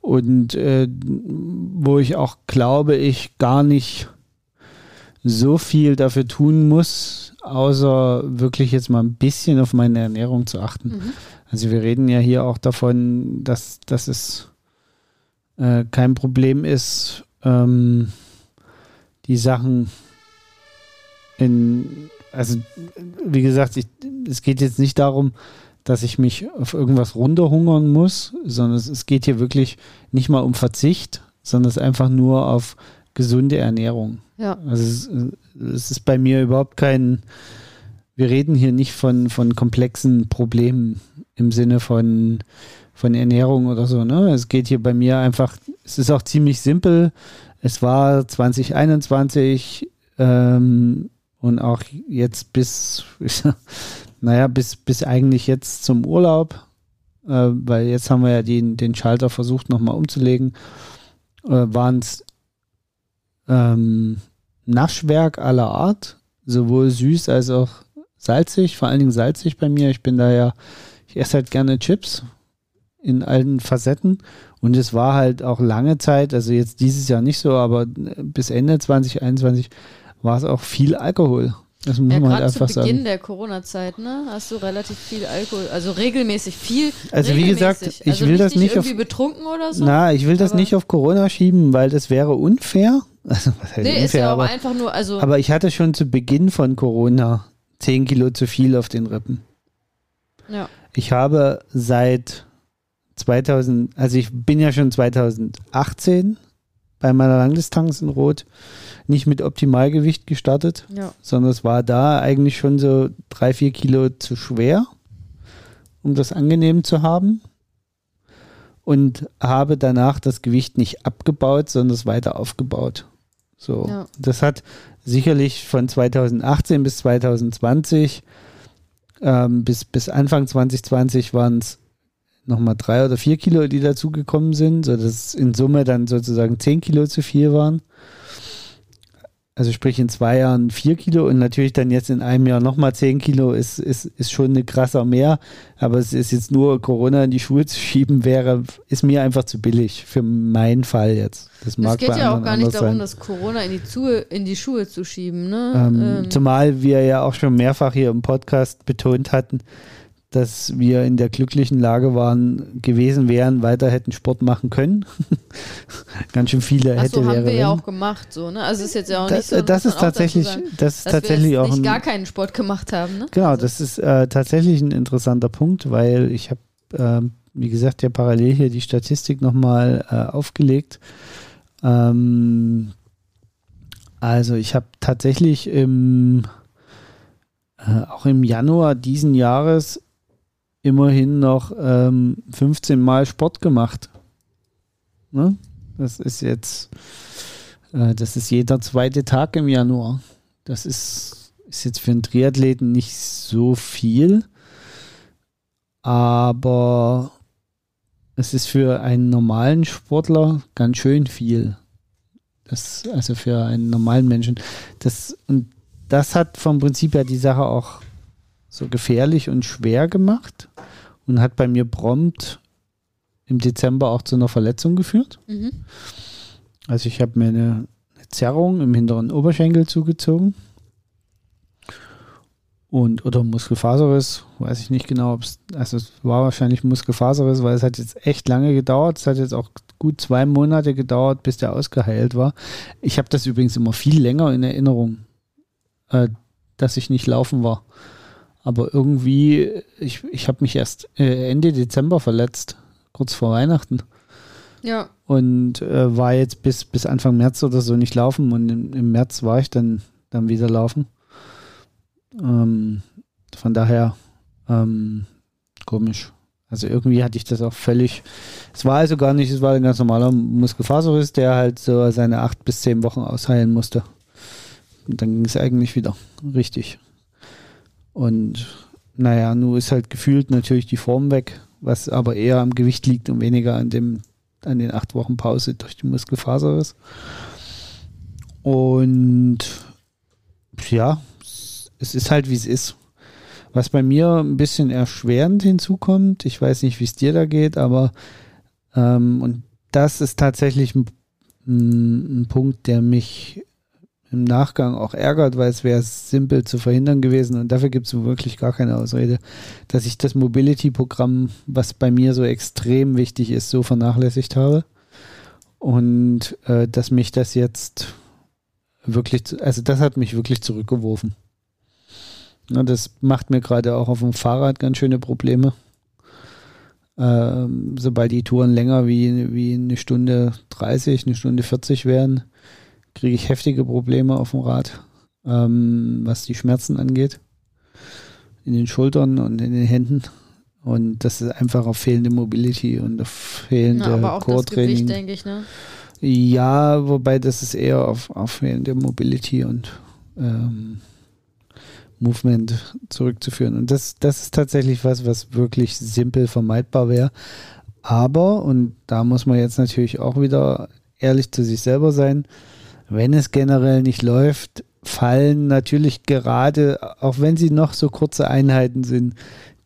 Und äh, wo ich auch glaube, ich gar nicht so viel dafür tun muss, außer wirklich jetzt mal ein bisschen auf meine Ernährung zu achten. Mhm. Also wir reden ja hier auch davon, dass, dass es äh, kein Problem ist, ähm, die Sachen in, also wie gesagt, ich, es geht jetzt nicht darum, dass ich mich auf irgendwas runterhungern muss, sondern es, es geht hier wirklich nicht mal um Verzicht, sondern es ist einfach nur auf gesunde Ernährung. Ja. Also es, es ist bei mir überhaupt kein, wir reden hier nicht von, von komplexen Problemen im Sinne von, von Ernährung oder so. Ne? Es geht hier bei mir einfach, es ist auch ziemlich simpel. Es war 2021 ähm, und auch jetzt bis, naja, bis, bis eigentlich jetzt zum Urlaub, äh, weil jetzt haben wir ja den, den Schalter versucht nochmal umzulegen, äh, waren es ähm, Naschwerk aller Art, sowohl süß als auch salzig, vor allen Dingen salzig bei mir. Ich bin da ja, ich esse halt gerne Chips in allen Facetten und es war halt auch lange Zeit, also jetzt dieses Jahr nicht so, aber bis Ende 2021 war es auch viel Alkohol. Das muss Ja, man halt gerade zu einfach Beginn sagen. der Corona-Zeit, ne, hast du relativ viel Alkohol, also regelmäßig viel. Also wie gesagt, regelmäßig. ich also will das nicht auf- irgendwie betrunken oder so. Na, ich will das nicht auf Corona schieben, weil das wäre unfair. Also, was heißt nee, unfair, ist ja aber aber, einfach nur, also aber ich hatte schon zu Beginn von Corona 10 Kilo zu viel auf den Rippen. ja. Ich habe seit 2000, also ich bin ja schon 2018 bei meiner Langdistanz in Rot nicht mit Optimalgewicht gestartet, Ja. sondern es war da eigentlich schon so drei, vier Kilo zu schwer, um das angenehm zu haben. Und habe danach das Gewicht nicht abgebaut, sondern es weiter aufgebaut. So, Ja. das hat sicherlich von 2018 bis 2020 ähm, bis, bis Anfang 2020 waren es nochmal drei oder vier Kilo, die dazugekommen sind, sodass in Summe dann sozusagen zehn Kilo zu viel waren. Also sprich in zwei Jahren vier Kilo und natürlich dann jetzt in einem Jahr nochmal zehn Kilo ist, ist, ist schon eine krasser mehr. Aber es ist jetzt nur Corona in die Schuhe zu schieben, wäre, ist mir einfach zu billig für meinen Fall jetzt. Das mag Es geht ja auch gar nicht darum, sein. das Corona in die, Zuhe, in die Schuhe zu schieben, ne? Ähm, Ähm, Zumal wir ja auch schon mehrfach hier im Podcast betont hatten, dass wir in der glücklichen Lage waren, gewesen wären, weiter hätten Sport machen können. Ganz schön viele hätte Achso, haben wäre wir ja auch gemacht, so, ne? Also es ist jetzt ja auch Das, nicht so. das ist tatsächlich, sagen, das ist tatsächlich auch nicht ein, gar keinen Sport gemacht haben, ne? genau, Also, das ist äh, tatsächlich ein interessanter Punkt, weil ich habe, ähm, wie gesagt, ja parallel hier die Statistik nochmal äh, aufgelegt. Ähm, also ich habe tatsächlich im, äh, auch im Januar diesen Jahres immerhin noch ähm, 15 Mal Sport gemacht. Ne? Das ist jetzt, äh, das ist jeder zweite Tag im Januar. Das ist, ist jetzt für einen Triathleten nicht so viel, aber es ist für einen normalen Sportler ganz schön viel. Das, also für einen normalen Menschen. Das, und das hat vom Prinzip her die Sache auch so gefährlich und schwer gemacht und hat bei mir prompt im Dezember auch zu einer Verletzung geführt. Mhm. Also ich habe mir eine, eine Zerrung im hinteren Oberschenkel zugezogen. Und, oder Muskelfaserriss, weiß ich nicht genau, ob es, also es war wahrscheinlich Muskelfaserriss, weil es hat jetzt echt lange gedauert. Es hat jetzt auch gut zwei Monate gedauert, bis der ausgeheilt war. Ich habe das übrigens immer viel länger in Erinnerung, äh, dass ich nicht laufen war. Aber irgendwie, ich, ich habe mich erst äh, Ende Dezember verletzt, kurz vor Weihnachten Ja, und äh, war jetzt bis, bis Anfang März oder so nicht laufen und im, im März war ich dann, dann wieder laufen. Ähm, von daher ähm, komisch. Also irgendwie hatte ich das auch völlig. Es war also gar nicht, es war ein ganz normaler Muskelfaserriss, der halt so seine acht bis zehn Wochen ausheilen musste. Und dann ging es eigentlich wieder richtig. Und naja, nun ist halt gefühlt natürlich die Form weg, was aber eher am Gewicht liegt und weniger an dem, an den acht Wochen Pause durch die Muskelfaserriss. Und ja, es ist halt, wie es ist. Was bei mir ein bisschen erschwerend hinzukommt, ich weiß nicht, wie es dir da geht, aber ähm, und das ist tatsächlich ein, ein, Punkt, der mich im Nachgang auch ärgert, weil es wäre simpel zu verhindern gewesen und dafür gibt es wirklich gar keine Ausrede, dass ich das Mobility-Programm, was bei mir so extrem wichtig ist, so vernachlässigt habe und äh, dass mich das jetzt wirklich, also das hat mich wirklich zurückgeworfen. Ja, das macht mir gerade auch auf dem Fahrrad ganz schöne Probleme. Ähm, sobald die Touren länger wie, wie eine Stunde 30, eine Stunde 40 werden, kriege ich heftige Probleme auf dem Rad, ähm, was die Schmerzen angeht. In den Schultern und in den Händen. Und das ist einfach auf fehlende Mobility und auf fehlende Na, aber auch Core-Training. Denke ich, ne? Ja, wobei das ist eher auf, auf fehlende Mobility und ähm, Movement zurückzuführen. Und das, das ist tatsächlich was, was wirklich simpel vermeidbar wäre. Aber, und da muss man jetzt natürlich auch wieder ehrlich zu sich selber sein, wenn es generell nicht läuft, fallen natürlich gerade, auch wenn sie noch so kurze Einheiten sind,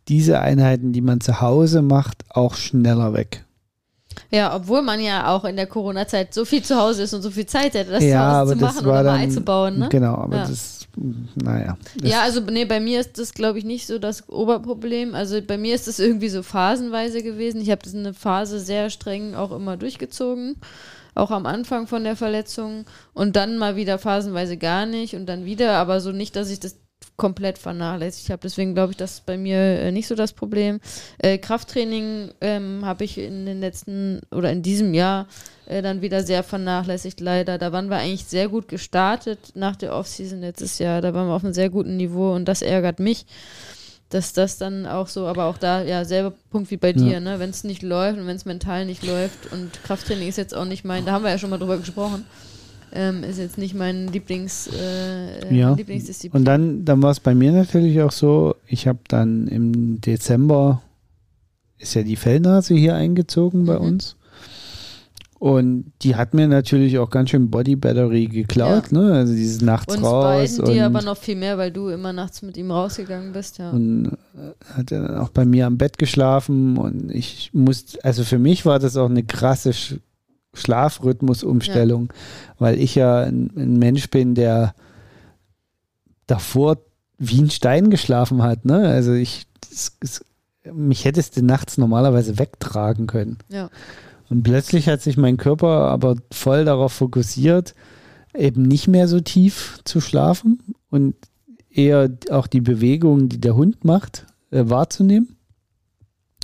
diese Einheiten, die man zu Hause macht, auch schneller weg. Ja, obwohl man ja auch in der Corona-Zeit so viel zu Hause ist und so viel Zeit hätte, das ja, zu Hause zu machen oder mal einzubauen. Ne? Genau, aber ja. das, naja. Das ja, also nee, bei mir ist das, glaube ich, nicht so das Oberproblem. Also bei mir ist das irgendwie so phasenweise gewesen. Ich habe das eine Phase sehr streng auch immer durchgezogen auch am Anfang von der Verletzung und dann mal wieder phasenweise gar nicht und dann wieder, aber so nicht, dass ich das komplett vernachlässigt habe. Deswegen glaube ich, das ist bei mir äh, nicht so das Problem. Äh, Krafttraining ähm, habe ich in den letzten oder in diesem Jahr äh, dann wieder sehr vernachlässigt, leider. Da waren wir eigentlich sehr gut gestartet nach der Offseason letztes Jahr. Da waren wir auf einem sehr guten Niveau und das ärgert mich dass das dann auch so, aber auch da, ja, selber Punkt wie bei dir, ja. ne? Wenn es nicht läuft und wenn es mental nicht läuft und Krafttraining ist jetzt auch nicht mein, da haben wir ja schon mal drüber gesprochen, ähm, ist jetzt nicht mein Lieblings, äh, ja. Lieblingsdisziplin. Und dann, dann war es bei mir natürlich auch so, ich habe dann im Dezember, ist ja die Fellnase hier eingezogen bei mhm. uns. Und die hat mir natürlich auch ganz schön Body Battery geklaut, ja. ne? Also dieses nachts Uns raus. Beiden, die aber noch viel mehr, weil du immer nachts mit ihm rausgegangen bist, ja. Und äh, hat er dann auch bei mir am Bett geschlafen und ich musste, also für mich war das auch eine krasse Sch Schlafrhythmusumstellung, ja. weil ich ja ein, ein, Mensch bin, der davor wie ein Stein geschlafen hat, ne? Also ich, das, das, mich hättest du nachts normalerweise wegtragen können. Ja. Und plötzlich hat sich mein Körper aber voll darauf fokussiert, eben nicht mehr so tief zu schlafen und eher auch die Bewegungen, die der Hund macht, äh, wahrzunehmen.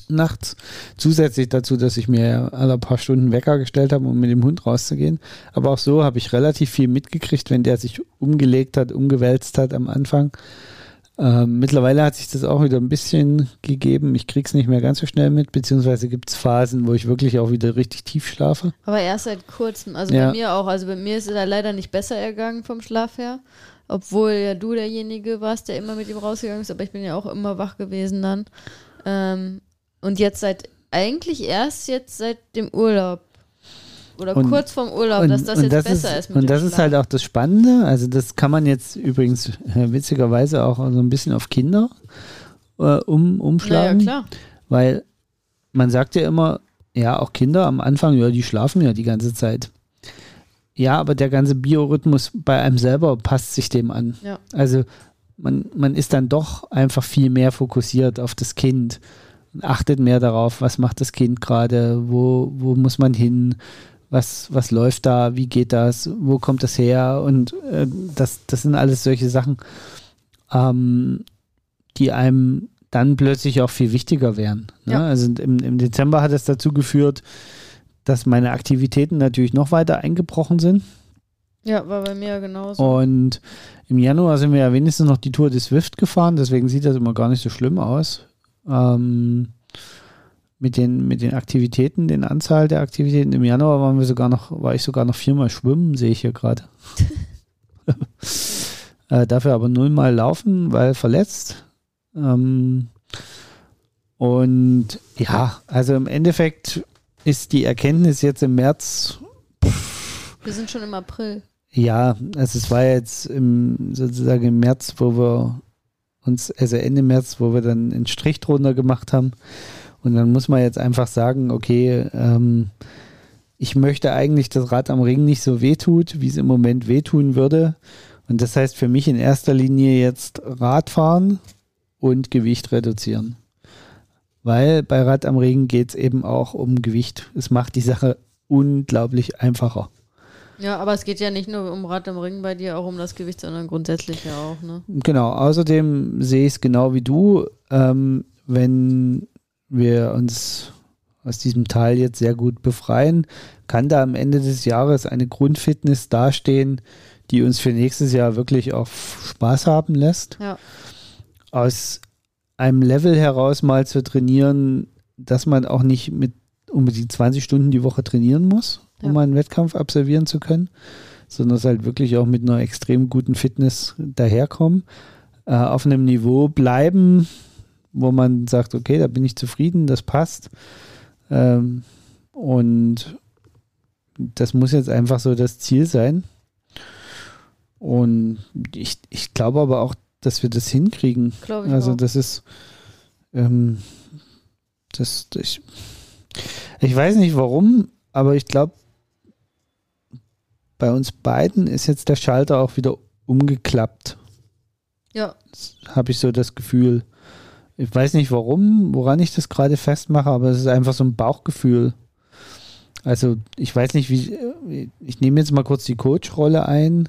Nachts. Zusätzlich dazu, dass ich mir alle paar Stunden Wecker gestellt habe, um mit dem Hund rauszugehen. Aber auch so habe ich relativ viel mitgekriegt, wenn der sich umgelegt hat, umgewälzt hat am Anfang. Ähm, mittlerweile hat sich das auch wieder ein bisschen gegeben. Ich krieg's nicht mehr ganz so schnell mit, beziehungsweise gibt es Phasen, wo ich wirklich auch wieder richtig tief schlafe. Aber erst seit kurzem, also ja. bei mir auch. Also bei mir ist es leider nicht besser ergangen vom Schlaf her. Obwohl ja du derjenige warst, der immer mit ihm rausgegangen ist, aber ich bin ja auch immer wach gewesen dann. Ähm, und jetzt seit, eigentlich erst jetzt seit dem Urlaub oder und, kurz vorm Urlaub, und, dass das jetzt das besser ist. ist und das Schlaf. ist halt auch das Spannende. Also das kann man jetzt übrigens äh, witzigerweise auch so ein bisschen auf Kinder äh, um, umschlagen. Naja, klar. Weil man sagt ja immer, ja, auch Kinder am Anfang, ja, die schlafen ja die ganze Zeit. Ja, aber der ganze Biorhythmus bei einem selber passt sich dem an. Ja. Also man, man ist dann doch einfach viel mehr fokussiert auf das Kind achtet mehr darauf, was macht das Kind gerade, wo, wo muss man hin, was, was läuft da, wie geht das, wo kommt das her und äh, das, das sind alles solche Sachen, ähm, die einem dann plötzlich auch viel wichtiger wären. Ne? Ja. Also im, im Dezember hat es dazu geführt, dass meine Aktivitäten natürlich noch weiter eingebrochen sind. Ja, war bei mir genauso. Und im Januar sind wir ja wenigstens noch die Tour des Swift gefahren, deswegen sieht das immer gar nicht so schlimm aus. Ähm, mit den, mit den Aktivitäten, den Anzahl der Aktivitäten. Im Januar waren wir sogar noch, war ich sogar noch viermal schwimmen, sehe ich hier gerade. äh, dafür aber nullmal laufen, weil verletzt. Ähm, und ja, also im Endeffekt ist die Erkenntnis jetzt im März. wir sind schon im April. Ja, also es war jetzt im, sozusagen im März, wo wir uns, also Ende März, wo wir dann einen Strich drunter gemacht haben. Und dann muss man jetzt einfach sagen, okay, ähm, ich möchte eigentlich, dass Rad am Ring nicht so wehtut, wie es im Moment wehtun würde. Und das heißt für mich in erster Linie jetzt Radfahren und Gewicht reduzieren. Weil bei Rad am Ring geht es eben auch um Gewicht. Es macht die Sache unglaublich einfacher. Ja, aber es geht ja nicht nur um Rad am Ring bei dir, auch um das Gewicht, sondern grundsätzlich ja auch, ne? Genau, außerdem sehe ich es genau wie du. Ähm, wenn wir uns aus diesem Teil jetzt sehr gut befreien, kann da am Ende des Jahres eine Grundfitness dastehen, die uns für nächstes Jahr wirklich auch Spaß haben lässt. Ja. Aus einem Level heraus mal zu trainieren, dass man auch nicht mit unbedingt 20 Stunden die Woche trainieren muss, um Ja. einen Wettkampf absolvieren zu können, sondern es halt wirklich auch mit einer extrem guten Fitness daherkommen, äh, auf einem Niveau bleiben, wo man sagt, okay, da bin ich zufrieden, das passt. Ähm, und das muss jetzt einfach so das Ziel sein. Und ich, ich glaube aber auch, dass wir das hinkriegen. Glaube ich Also auch. das ist, ähm, das, ich, ich weiß nicht warum, aber ich glaube, bei uns beiden ist jetzt der Schalter auch wieder umgeklappt. Ja, Habe ich so das Gefühl. Ich weiß nicht warum, woran ich das gerade festmache, aber es ist einfach so ein Bauchgefühl. Also ich weiß nicht, wie, ich nehme jetzt mal kurz die Coach-Rolle ein.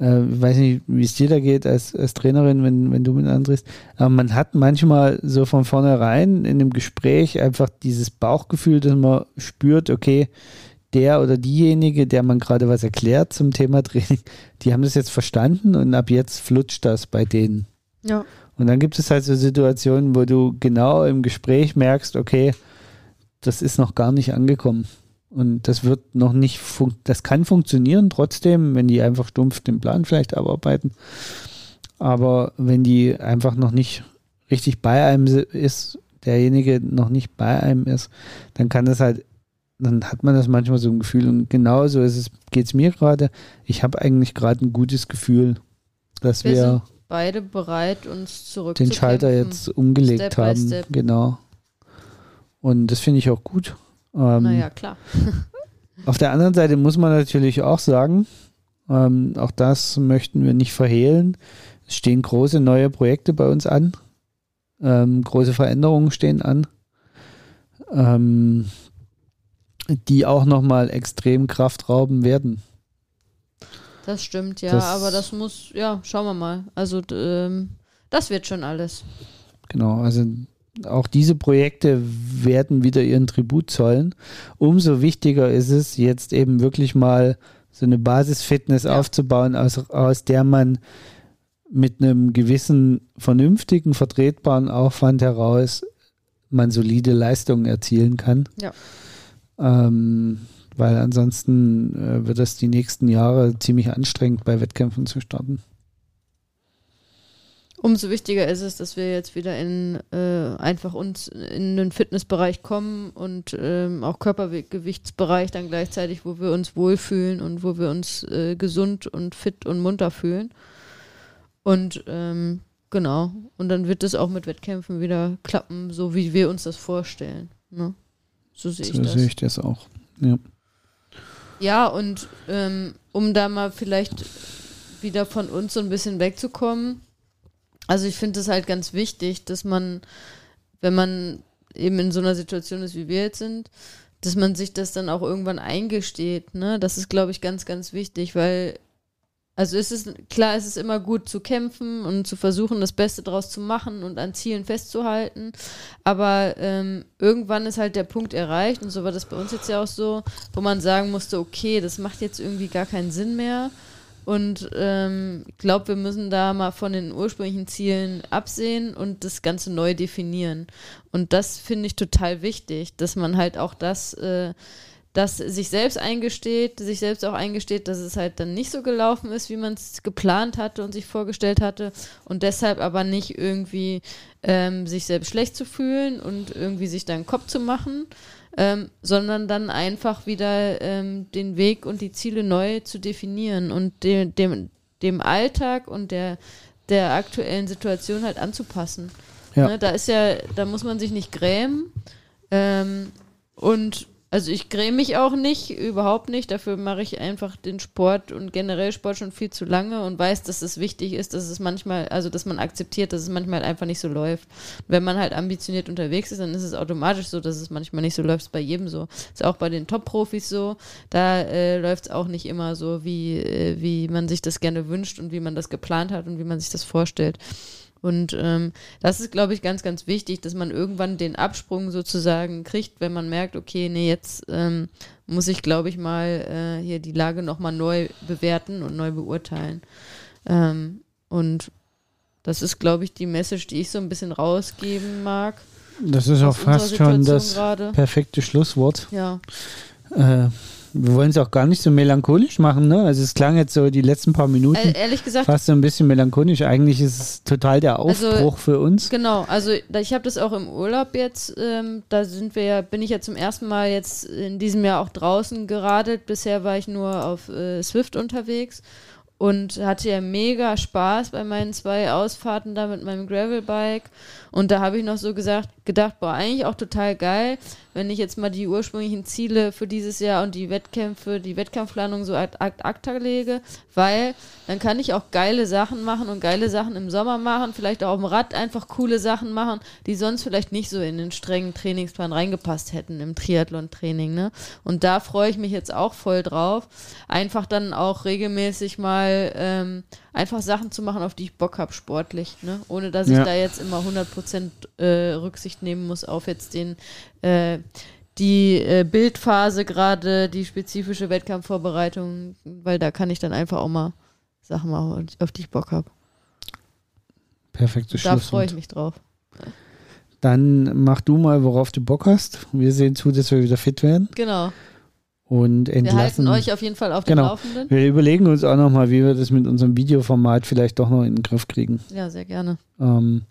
Äh, ich weiß nicht, wie es dir da geht als, als Trainerin, wenn, wenn du mit andrehst. Aber man hat manchmal so von vornherein in einem Gespräch einfach dieses Bauchgefühl, dass man spürt, okay, der oder diejenige, der man gerade was erklärt zum Thema Training, die haben das jetzt verstanden und ab jetzt flutscht das bei denen. ja. Und dann gibt es halt so Situationen, wo du genau im Gespräch merkst, okay, das ist noch gar nicht angekommen. Und das wird noch nicht, das kann funktionieren trotzdem, wenn die einfach stumpf den Plan vielleicht abarbeiten. Aber wenn die einfach noch nicht richtig bei einem ist, derjenige noch nicht bei einem ist, dann kann das halt, dann hat man das manchmal so ein Gefühl. Und genauso ist es, geht es mir gerade. Ich habe eigentlich gerade ein gutes Gefühl, dass Wir wir beide bereit, uns zurück den Schalter jetzt umgelegt Step haben. step. Genau. Und das finde ich auch gut. Ähm, Naja, klar. Auf der anderen Seite muss man natürlich auch sagen, ähm, auch das möchten wir nicht verhehlen. Es stehen große neue Projekte bei uns an. Ähm, große Veränderungen stehen an, ähm, die auch nochmal extrem Kraft rauben werden. Das stimmt, ja, Das- aber das muss, ja, schauen wir mal. Also, ähm, das wird schon alles. Genau, also auch diese Projekte werden wieder ihren Tribut zollen. Umso wichtiger ist es, jetzt eben wirklich mal so eine Basisfitness Ja. aufzubauen, aus, aus der man mit einem gewissen vernünftigen, vertretbaren Aufwand heraus man solide Leistungen erzielen kann. Ja. Ähm, weil ansonsten äh, wird es die nächsten Jahre ziemlich anstrengend, bei Wettkämpfen zu starten. Umso wichtiger ist es, dass wir jetzt wieder in äh, einfach uns in den Fitnessbereich kommen und ähm, auch Körpergewichtsbereich dann gleichzeitig, wo wir uns wohlfühlen und wo wir uns äh, gesund und fit und munter fühlen. Und ähm, genau, und dann wird es auch mit Wettkämpfen wieder klappen, so wie wir uns das vorstellen. Ne? So sehe ich So das. sehe ich das auch. Ja. Ja, und ähm, um da mal vielleicht wieder von uns so ein bisschen wegzukommen, also ich finde es halt ganz wichtig, dass man, wenn man eben in so einer Situation ist, wie wir jetzt sind, dass man sich das dann auch irgendwann eingesteht. Ne? Das ist, glaube ich, ganz, ganz wichtig, weil, also es ist klar, es ist immer gut zu kämpfen und zu versuchen, das Beste draus zu machen und an Zielen festzuhalten. Aber ähm, irgendwann ist halt der Punkt erreicht, und so war das bei uns jetzt ja auch so, wo man sagen musste, okay, das macht jetzt irgendwie gar keinen Sinn mehr. Und ähm, ich glaube, wir müssen da mal von den ursprünglichen Zielen absehen und das Ganze neu definieren. Und das finde ich total wichtig, dass man halt auch das äh, das sich selbst eingesteht, sich selbst auch eingesteht, dass es halt dann nicht so gelaufen ist, wie man es geplant hatte und sich vorgestellt hatte und deshalb aber nicht irgendwie ähm, sich selbst schlecht zu fühlen und irgendwie sich dann Kopf zu machen, ähm, sondern dann einfach wieder ähm, den Weg und die Ziele neu zu definieren und de dem, dem Alltag und der, der aktuellen Situation halt anzupassen. Ja. Ne, da ist ja, da muss man sich nicht grämen ähm, und also ich gräme mich auch nicht, überhaupt nicht. Dafür mache ich einfach den Sport und generell Sport schon viel zu lange und weiß, dass es wichtig ist, dass es manchmal, also dass man akzeptiert, dass es manchmal einfach nicht so läuft. Wenn man halt ambitioniert unterwegs ist, dann ist es automatisch so, dass es manchmal nicht so läuft. Ist bei jedem so. Ist auch bei den Top-Profis so. Da äh, läuft es auch nicht immer so, wie, äh, wie man sich das gerne wünscht und wie man das geplant hat und wie man sich das vorstellt. Und ähm, das ist, glaube ich, ganz, ganz wichtig, dass man irgendwann den Absprung sozusagen kriegt, wenn man merkt, okay, nee, jetzt ähm, muss ich, glaube ich, mal äh, hier die Lage nochmal neu bewerten und neu beurteilen. Ähm, und das ist, glaube ich, die Message, die ich so ein bisschen rausgeben mag. Das ist auch fast schon das gerade. perfekte Schlusswort. Ja, Äh, wir wollen es auch gar nicht so melancholisch machen, ne? Also es klang jetzt so die letzten paar Minuten äh, ehrlich gesagt, fast so ein bisschen melancholisch. Eigentlich ist es total der Also, Aufbruch für uns. Genau, also ich habe das auch im Urlaub jetzt, ähm, da sind wir ja, bin ich ja zum ersten Mal jetzt in diesem Jahr auch draußen geradelt. Bisher war ich nur auf äh, Swift unterwegs und hatte ja mega Spaß bei meinen zwei Ausfahrten da mit meinem Gravelbike. Und da habe ich noch so gesagt, gedacht, boah, eigentlich auch total geil, wenn ich jetzt mal die ursprünglichen Ziele für dieses Jahr und die Wettkämpfe, die Wettkampfplanung so ad acta lege, weil dann kann ich auch geile Sachen machen und geile Sachen im Sommer machen, vielleicht auch dem Rad einfach coole Sachen machen, die sonst vielleicht nicht so in den strengen Trainingsplan reingepasst hätten im Triathlon-Training. Ne? Und da freue ich mich jetzt auch voll drauf, einfach dann auch regelmäßig mal ähm, einfach Sachen zu machen, auf die ich Bock habe, sportlich, ne? ohne dass ich Ja. da jetzt immer 100% äh, Rücksicht nehmen muss auf jetzt den äh, die äh, Bildphase gerade, die spezifische Wettkampfvorbereitung, weil da kann ich dann einfach auch mal Sachen machen, auf die ich Bock habe. Perfektes Da freue Schlusswort. ich mich drauf. Dann mach du mal, worauf du Bock hast. Wir sehen zu, dass wir wieder fit werden Genau. Und Wir entlassen. halten euch auf jeden Fall auf Genau. dem Laufenden. wir überlegen uns auch nochmal, wie wir das mit unserem Videoformat vielleicht doch noch in den Griff kriegen. Ja, sehr gerne. Ähm,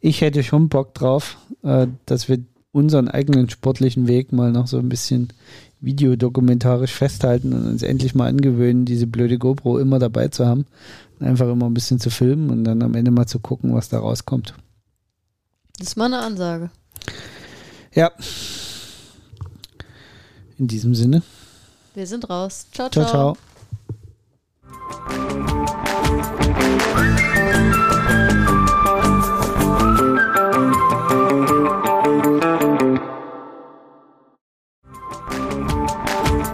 ich hätte schon Bock drauf, äh, dass wir unseren eigenen sportlichen Weg mal noch so ein bisschen videodokumentarisch festhalten und uns endlich mal angewöhnen, diese blöde GoPro immer dabei zu haben. Einfach immer ein bisschen zu filmen und dann am Ende mal zu gucken, was da rauskommt. Das ist mal eine Ansage. Ja. In diesem Sinne. Wir sind raus. Ciao, ciao. ciao, ciao.